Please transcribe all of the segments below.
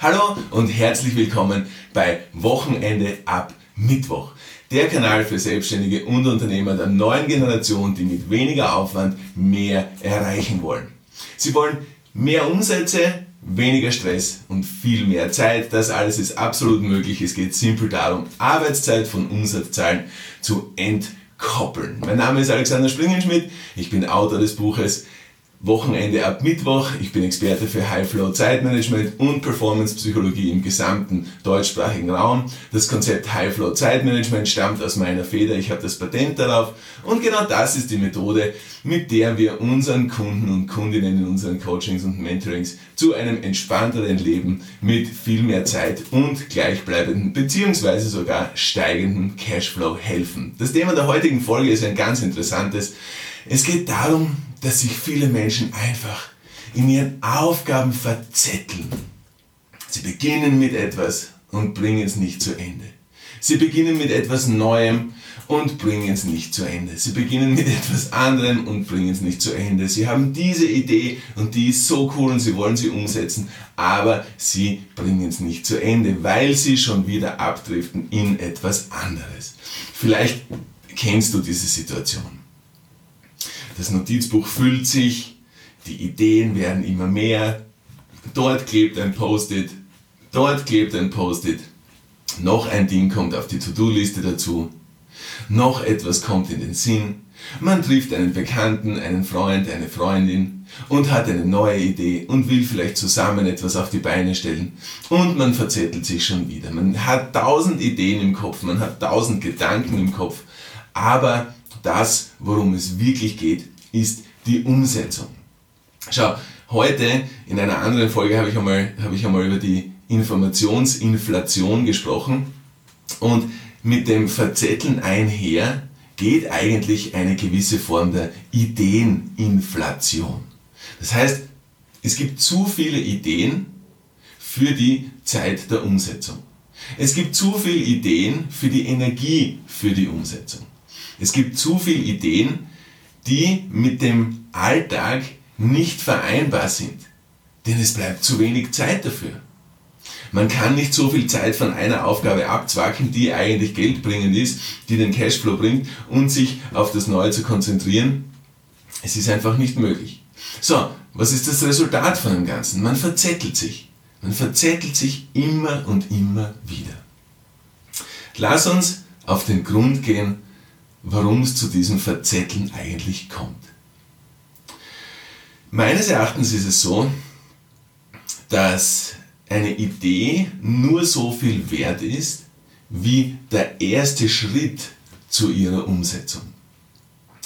Hallo und herzlich willkommen bei Wochenende ab Mittwoch. Der Kanal für Selbstständige und Unternehmer der neuen Generation, die mit weniger Aufwand mehr erreichen wollen. Sie wollen mehr Umsätze, weniger Stress und viel mehr Zeit. Das alles ist absolut möglich. Es geht simpel darum, Arbeitszeit von Umsatzzahlen zu entkoppeln. Mein Name ist Alexander Springenschmidt. Ich bin Autor des Buches Wochenende ab Mittwoch. Ich bin Experte für High Flow Zeitmanagement und Performance Psychologie im gesamten deutschsprachigen Raum. Das Konzept High Flow Zeitmanagement stammt aus meiner Feder. Ich habe das Patent darauf. Und genau das ist die Methode, mit der wir unseren Kunden und Kundinnen in unseren Coachings und Mentorings zu einem entspannteren Leben mit viel mehr Zeit und gleichbleibenden beziehungsweise sogar steigenden Cashflow helfen. Das Thema der heutigen Folge ist ein ganz interessantes. Es geht darum, dass sich viele Menschen einfach in ihren Aufgaben verzetteln. Sie beginnen mit etwas und bringen es nicht zu Ende. Sie beginnen mit etwas Neuem und bringen es nicht zu Ende. Sie beginnen mit etwas anderem und bringen es nicht zu Ende. Sie haben diese Idee und die ist so cool und sie wollen sie umsetzen, aber sie bringen es nicht zu Ende, weil sie schon wieder abdriften in etwas anderes. Vielleicht kennst du diese Situation. Das Notizbuch füllt sich, die Ideen werden immer mehr. Dort klebt ein Post-it, dort klebt ein Post-it. Noch ein Ding kommt auf die To-Do-Liste dazu. Noch etwas kommt in den Sinn. Man trifft einen Bekannten, einen Freund, eine Freundin und hat eine neue Idee und will vielleicht zusammen etwas auf die Beine stellen. Und man verzettelt sich schon wieder. Man hat tausend Ideen im Kopf, man hat tausend Gedanken im Kopf. Aber das, worum es wirklich geht, ist die Umsetzung. Schau, heute in einer anderen Folge habe ich einmal, habe ich einmal über die Informationsinflation gesprochen und mit dem Verzetteln einher geht eigentlich eine gewisse Form der Ideeninflation. Das heißt, es gibt zu viele Ideen für die Zeit der Umsetzung. Es gibt zu viele Ideen für die Energie für die Umsetzung. Es gibt zu viele Ideen, die mit dem Alltag nicht vereinbar sind. Denn es bleibt zu wenig Zeit dafür. Man kann nicht so viel Zeit von einer Aufgabe abzwacken, die eigentlich geldbringend ist, die den Cashflow bringt und sich auf das Neue zu konzentrieren. Es ist einfach nicht möglich. So, was ist das Resultat von dem Ganzen? Man verzettelt sich. Man verzettelt sich immer und immer wieder. Lass uns auf den Grund gehen, warum es zu diesem Verzetteln eigentlich kommt. Meines Erachtens ist es so, dass eine Idee nur so viel wert ist, wie der erste Schritt zu ihrer Umsetzung.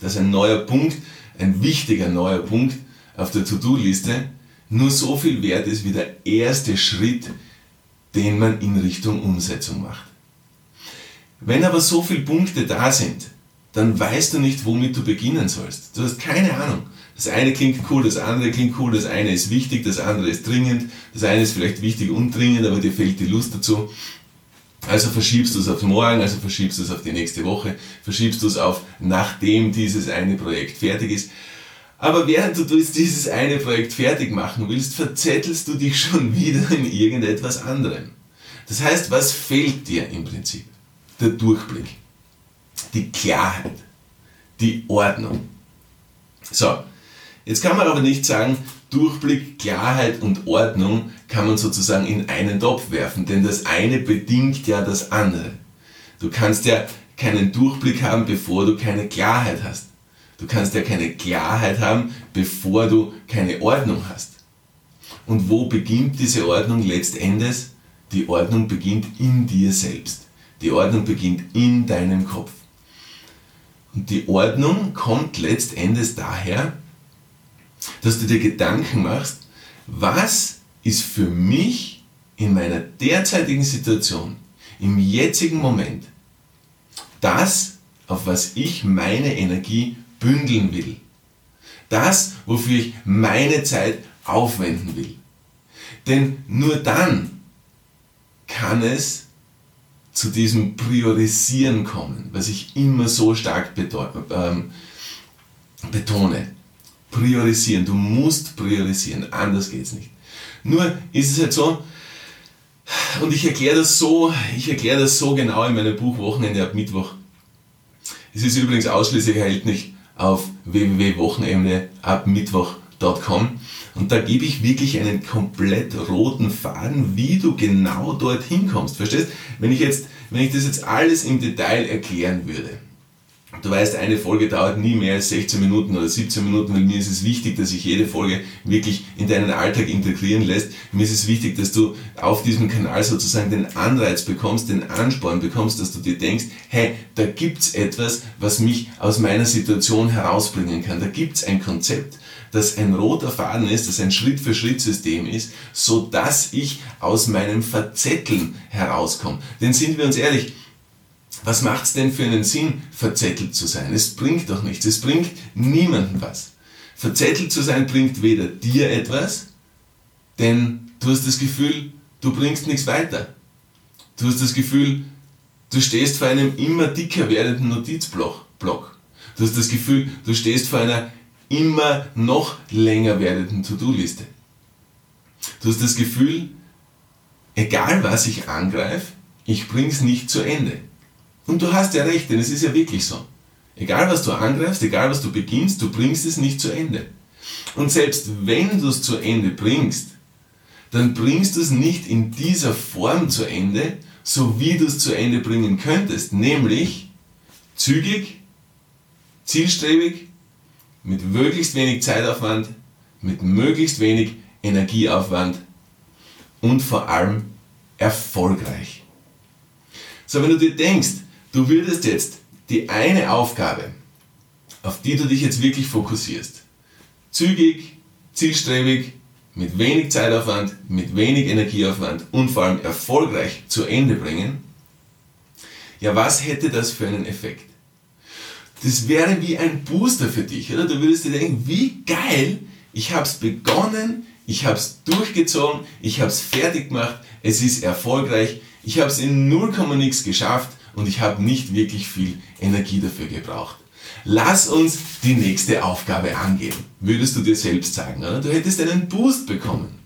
Dass ein neuer Punkt, ein wichtiger neuer Punkt auf der To-Do-Liste nur so viel wert ist wie der erste Schritt, den man in Richtung Umsetzung macht. Wenn aber so viele Punkte da sind, dann weißt du nicht, womit du beginnen sollst. Du hast keine Ahnung. Das eine klingt cool, das andere klingt cool, das eine ist wichtig, das andere ist dringend, das eine ist vielleicht wichtig und dringend, aber dir fehlt die Lust dazu. Also verschiebst du es auf morgen, also verschiebst du es auf die nächste Woche, verschiebst du es auf nachdem dieses eine Projekt fertig ist. Aber während du dieses eine Projekt fertig machen willst, verzettelst du dich schon wieder in irgendetwas anderem. Das heißt, was fehlt dir im Prinzip? Der Durchblick die Klarheit, die Ordnung. So, jetzt kann man aber nicht sagen, Durchblick, Klarheit und Ordnung kann man sozusagen in einen Topf werfen, denn das eine bedingt ja das andere. Du kannst ja keinen Durchblick haben, bevor du keine Klarheit hast. Du kannst ja keine Klarheit haben, bevor du keine Ordnung hast. Und wo beginnt diese Ordnung letztendlich? Die Ordnung beginnt in dir selbst. Die Ordnung beginnt in deinem Kopf. Und die Ordnung kommt letztendlich daher, dass du dir Gedanken machst, was ist für mich in meiner derzeitigen Situation, im jetzigen Moment, das, auf was ich meine Energie bündeln will. Das, wofür ich meine Zeit aufwenden will. Denn nur dann kann es zu diesem Priorisieren kommen, was ich immer so stark ähm, betone. Priorisieren, du musst priorisieren, anders geht es nicht. Nur ist es halt so, Und ich erkläre das so, ich erkläre das so genau in meinem Buch Wochenende ab Mittwoch. Es ist übrigens ausschließlich erhältlich auf www.wochenendeabmittwoch.com und da gebe ich wirklich einen komplett roten Faden, wie du genau dorthin kommst. Verstehst? Wenn ich jetzt, wenn ich das jetzt alles im Detail erklären würde, Du weißt, eine Folge dauert nie mehr als 16 Minuten oder 17 Minuten, weil mir ist es wichtig, dass sich jede Folge wirklich in deinen Alltag integrieren lässt. Mir ist es wichtig, dass du auf diesem Kanal sozusagen den Anreiz bekommst, den Ansporn bekommst, dass du dir denkst, hey, da gibt's etwas, was mich aus meiner Situation herausbringen kann. Da gibt's ein Konzept, das ein roter Faden ist, das ein Schritt-für-Schritt-System ist, so dass ich aus meinem Verzetteln herauskomme. Denn sind wir uns ehrlich, was macht es denn für einen Sinn, verzettelt zu sein? Es bringt doch nichts, es bringt niemandem was. Verzettelt zu sein bringt weder dir etwas, denn du hast das Gefühl, du bringst nichts weiter. Du hast das Gefühl, du stehst vor einem immer dicker werdenden Notizblock. Du hast das Gefühl, du stehst vor einer immer noch länger werdenden To-Do-Liste. Du hast das Gefühl, egal was ich angreife, ich bring's nicht zu Ende. Und du hast ja recht, denn es ist ja wirklich so. Egal was du angreifst, egal was du beginnst, du bringst es nicht zu Ende. Und selbst wenn du es zu Ende bringst, dann bringst du es nicht in dieser Form zu Ende, so wie du es zu Ende bringen könntest, nämlich zügig, zielstrebig, mit möglichst wenig Zeitaufwand, mit möglichst wenig Energieaufwand und vor allem erfolgreich. So, wenn du dir denkst, Du würdest jetzt die eine Aufgabe, auf die du dich jetzt wirklich fokussierst, zügig, zielstrebig, mit wenig Zeitaufwand, mit wenig Energieaufwand und vor allem erfolgreich zu Ende bringen, ja, was hätte das für einen Effekt? Das wäre wie ein Booster für dich, oder? Du würdest dir denken, wie geil, ich habe es begonnen, ich habe es durchgezogen, ich habe es fertig gemacht, es ist erfolgreich, ich habe es in 0, nix geschafft und ich habe nicht wirklich viel Energie dafür gebraucht. Lass uns die nächste Aufgabe angehen, würdest du dir selbst sagen. Oder? Du hättest einen Boost bekommen.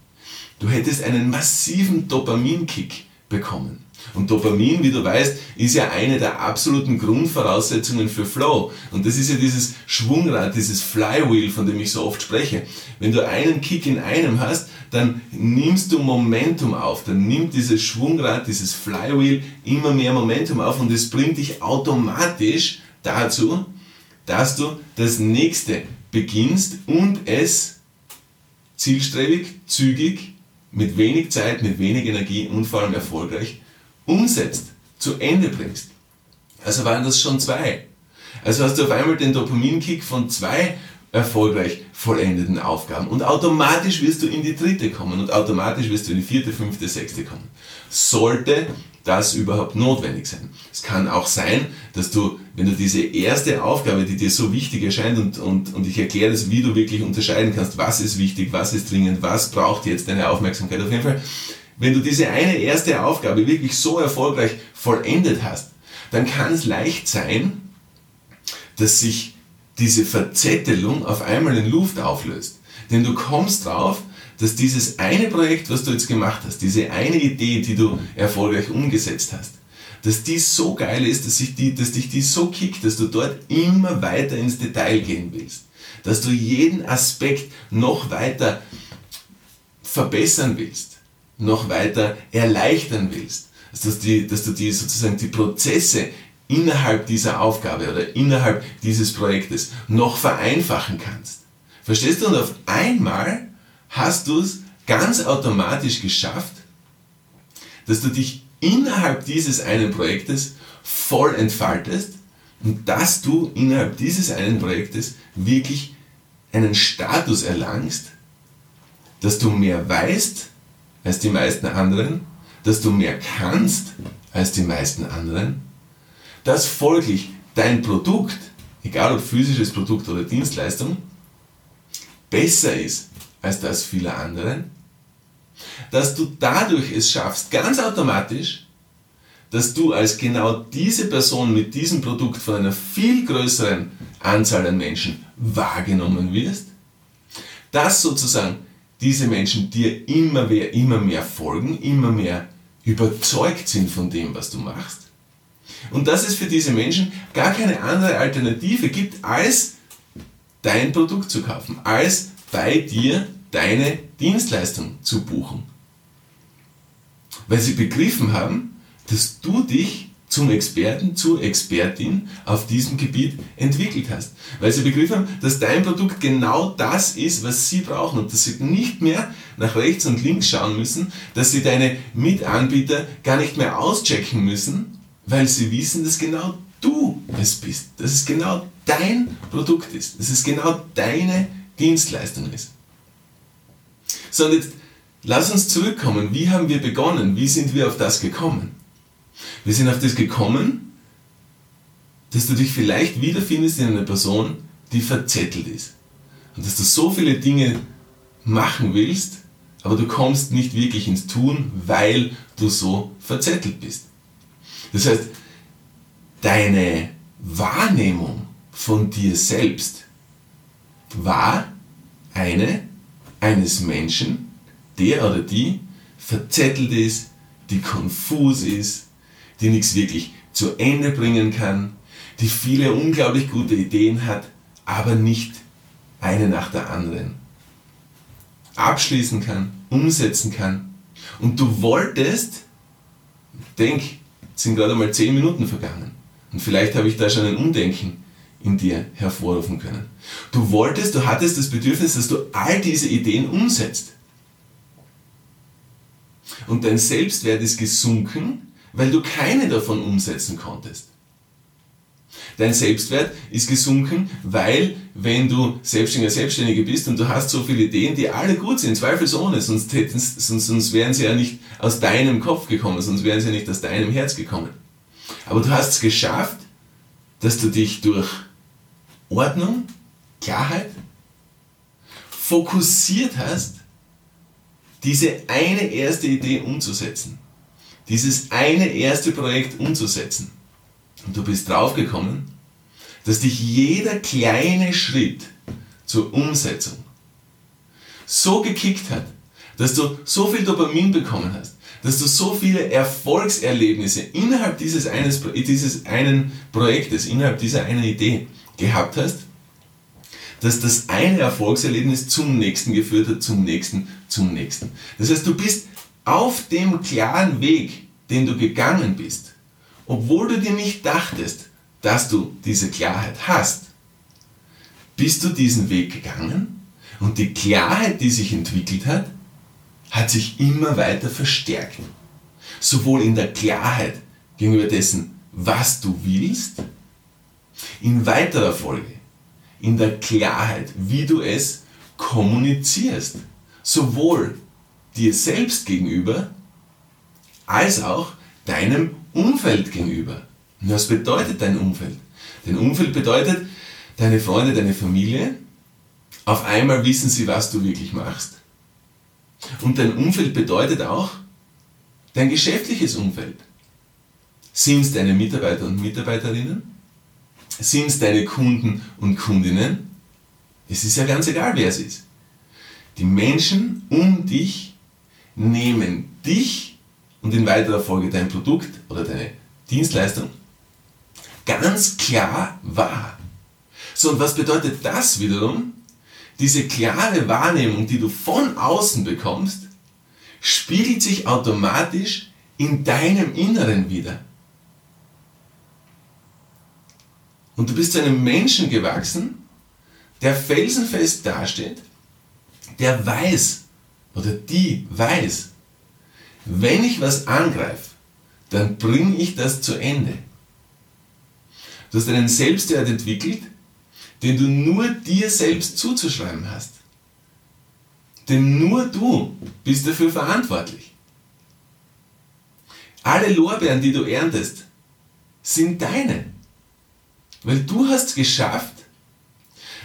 Du hättest einen massiven Dopaminkick bekommen. Und Dopamin, wie du weißt, ist ja eine der absoluten Grundvoraussetzungen für Flow. Und das ist ja dieses Schwungrad, dieses Flywheel, von dem ich so oft spreche. Wenn du einen Kick in einem hast, dann nimmst du Momentum auf. Dann nimmt dieses Schwungrad, dieses Flywheel immer mehr Momentum auf und es bringt dich automatisch dazu, dass du das nächste beginnst und es zielstrebig, zügig, mit wenig Zeit, mit wenig Energie und vor allem erfolgreich umsetzt, zu Ende bringst. Also waren das schon zwei. Also hast du auf einmal den Dopaminkick von zwei erfolgreich vollendeten Aufgaben und automatisch wirst du in die dritte kommen und automatisch wirst du in die vierte, fünfte, sechste kommen. Sollte das überhaupt notwendig sein. Es kann auch sein, dass du, wenn du diese erste Aufgabe, die dir so wichtig erscheint und, und, und ich erkläre das, wie du wirklich unterscheiden kannst, was ist wichtig, was ist dringend, was braucht jetzt deine Aufmerksamkeit, auf jeden Fall, wenn du diese eine erste Aufgabe wirklich so erfolgreich vollendet hast, dann kann es leicht sein, dass sich diese Verzettelung auf einmal in Luft auflöst. Denn du kommst drauf, dass dieses eine Projekt, was du jetzt gemacht hast, diese eine Idee, die du erfolgreich umgesetzt hast, dass die so geil ist, dass, sich die, dass dich die so kickt, dass du dort immer weiter ins Detail gehen willst. Dass du jeden Aspekt noch weiter verbessern willst noch weiter erleichtern willst. Dass, die, dass du die sozusagen die Prozesse innerhalb dieser Aufgabe oder innerhalb dieses Projektes noch vereinfachen kannst. Verstehst du? Und auf einmal hast du es ganz automatisch geschafft, dass du dich innerhalb dieses einen Projektes voll entfaltest und dass du innerhalb dieses einen Projektes wirklich einen Status erlangst, dass du mehr weißt, als die meisten anderen, dass du mehr kannst als die meisten anderen, dass folglich dein Produkt, egal ob physisches Produkt oder Dienstleistung, besser ist als das vieler anderen, dass du dadurch es schaffst, ganz automatisch, dass du als genau diese Person mit diesem Produkt von einer viel größeren Anzahl an Menschen wahrgenommen wirst, dass sozusagen diese Menschen dir immer mehr, immer mehr folgen, immer mehr überzeugt sind von dem, was du machst. Und dass es für diese Menschen gar keine andere Alternative gibt, als dein Produkt zu kaufen, als bei dir deine Dienstleistung zu buchen. Weil sie begriffen haben, dass du dich zum Experten, zur Expertin auf diesem Gebiet entwickelt hast. Weil sie begriffen haben, dass dein Produkt genau das ist, was sie brauchen und dass sie nicht mehr nach rechts und links schauen müssen, dass sie deine Mitanbieter gar nicht mehr auschecken müssen, weil sie wissen, dass genau du es bist, dass es genau dein Produkt ist, dass es genau deine Dienstleistung ist. So, und jetzt lass uns zurückkommen. Wie haben wir begonnen? Wie sind wir auf das gekommen? Wir sind auf das gekommen, dass du dich vielleicht wiederfindest in einer Person, die verzettelt ist. Und dass du so viele Dinge machen willst, aber du kommst nicht wirklich ins Tun, weil du so verzettelt bist. Das heißt, deine Wahrnehmung von dir selbst war eine eines Menschen, der oder die verzettelt ist, die konfus ist, die nichts wirklich zu Ende bringen kann, die viele unglaublich gute Ideen hat, aber nicht eine nach der anderen abschließen kann, umsetzen kann. Und du wolltest, denk, sind gerade mal zehn Minuten vergangen. Und vielleicht habe ich da schon ein Umdenken in dir hervorrufen können. Du wolltest, du hattest das Bedürfnis, dass du all diese Ideen umsetzt. Und dein Selbstwert ist gesunken, weil du keine davon umsetzen konntest. Dein Selbstwert ist gesunken, weil wenn du Selbstständiger, Selbstständige bist und du hast so viele Ideen, die alle gut sind, zweifelsohne, sonst, hätten, sonst, sonst wären sie ja nicht aus deinem Kopf gekommen, sonst wären sie ja nicht aus deinem Herz gekommen. Aber du hast es geschafft, dass du dich durch Ordnung, Klarheit fokussiert hast, diese eine erste Idee umzusetzen dieses eine erste Projekt umzusetzen. Und du bist draufgekommen, dass dich jeder kleine Schritt zur Umsetzung so gekickt hat, dass du so viel Dopamin bekommen hast, dass du so viele Erfolgserlebnisse innerhalb dieses, eines, dieses einen Projektes, innerhalb dieser einen Idee gehabt hast, dass das eine Erfolgserlebnis zum nächsten geführt hat, zum nächsten, zum nächsten. Das heißt, du bist auf dem klaren Weg, den du gegangen bist, obwohl du dir nicht dachtest, dass du diese Klarheit hast, bist du diesen Weg gegangen und die Klarheit, die sich entwickelt hat, hat sich immer weiter verstärkt. Sowohl in der Klarheit gegenüber dessen, was du willst, in weiterer Folge, in der Klarheit, wie du es kommunizierst. Sowohl dir selbst gegenüber, als auch deinem Umfeld gegenüber. Und was bedeutet dein Umfeld? Dein Umfeld bedeutet deine Freunde, deine Familie. Auf einmal wissen sie, was du wirklich machst. Und dein Umfeld bedeutet auch dein geschäftliches Umfeld. Sind es deine Mitarbeiter und Mitarbeiterinnen? Sind es deine Kunden und Kundinnen? Es ist ja ganz egal, wer es ist. Die Menschen um dich nehmen dich und in weiterer Folge dein Produkt oder deine Dienstleistung ganz klar wahr. So, und was bedeutet das wiederum? Diese klare Wahrnehmung, die du von außen bekommst, spiegelt sich automatisch in deinem Inneren wieder. Und du bist zu einem Menschen gewachsen, der felsenfest dasteht, der weiß, oder die weiß, wenn ich was angreife, dann bringe ich das zu Ende. Du hast einen Selbstwert entwickelt, den du nur dir selbst zuzuschreiben hast. Denn nur du bist dafür verantwortlich. Alle Lorbeeren, die du erntest, sind deine. Weil du hast geschafft,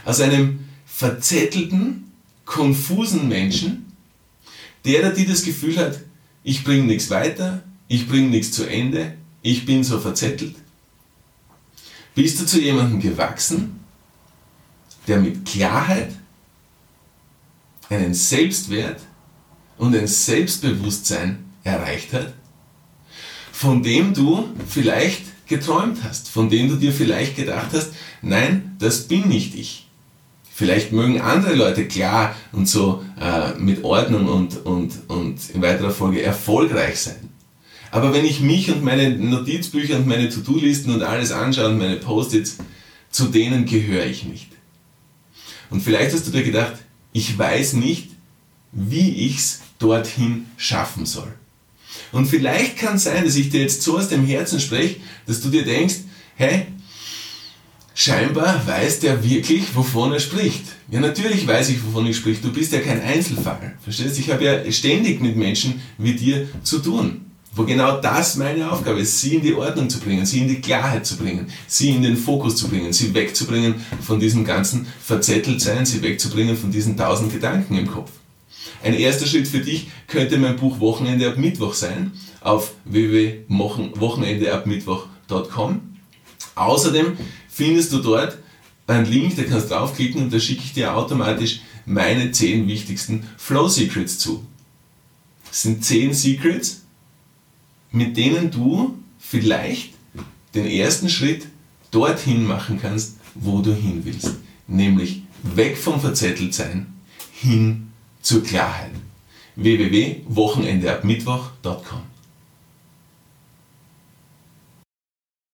aus einem verzettelten, konfusen Menschen der, der die das Gefühl hat, ich bringe nichts weiter, ich bringe nichts zu Ende, ich bin so verzettelt, bist du zu jemandem gewachsen, der mit Klarheit einen Selbstwert und ein Selbstbewusstsein erreicht hat, von dem du vielleicht geträumt hast, von dem du dir vielleicht gedacht hast, nein, das bin nicht ich. Vielleicht mögen andere Leute klar und so äh, mit Ordnung und, und, und in weiterer Folge erfolgreich sein. Aber wenn ich mich und meine Notizbücher und meine To-Do-Listen und alles anschaue und meine Post-its, zu denen gehöre ich nicht. Und vielleicht hast du dir gedacht, ich weiß nicht, wie ich es dorthin schaffen soll. Und vielleicht kann es sein, dass ich dir jetzt so aus dem Herzen spreche, dass du dir denkst, hey, scheinbar weiß der wirklich, wovon er spricht. Ja, natürlich weiß ich, wovon ich spricht. Du bist ja kein Einzelfall. Verstehst? Ich habe ja ständig mit Menschen wie dir zu tun. Wo genau das meine Aufgabe ist, sie in die Ordnung zu bringen, sie in die Klarheit zu bringen, sie in den Fokus zu bringen, sie wegzubringen von diesem ganzen Verzetteltsein, sie wegzubringen von diesen tausend Gedanken im Kopf. Ein erster Schritt für dich könnte mein Buch Wochenende ab Mittwoch sein auf www.wochenendeabmittwoch.com. Außerdem findest du dort einen Link, da kannst du draufklicken und da schicke ich dir automatisch meine 10 wichtigsten Flow Secrets zu. Das sind 10 Secrets, mit denen du vielleicht den ersten Schritt dorthin machen kannst, wo du hin willst. Nämlich weg vom Verzetteltsein hin zur Klarheit. www.wochenendeabmittwoch.com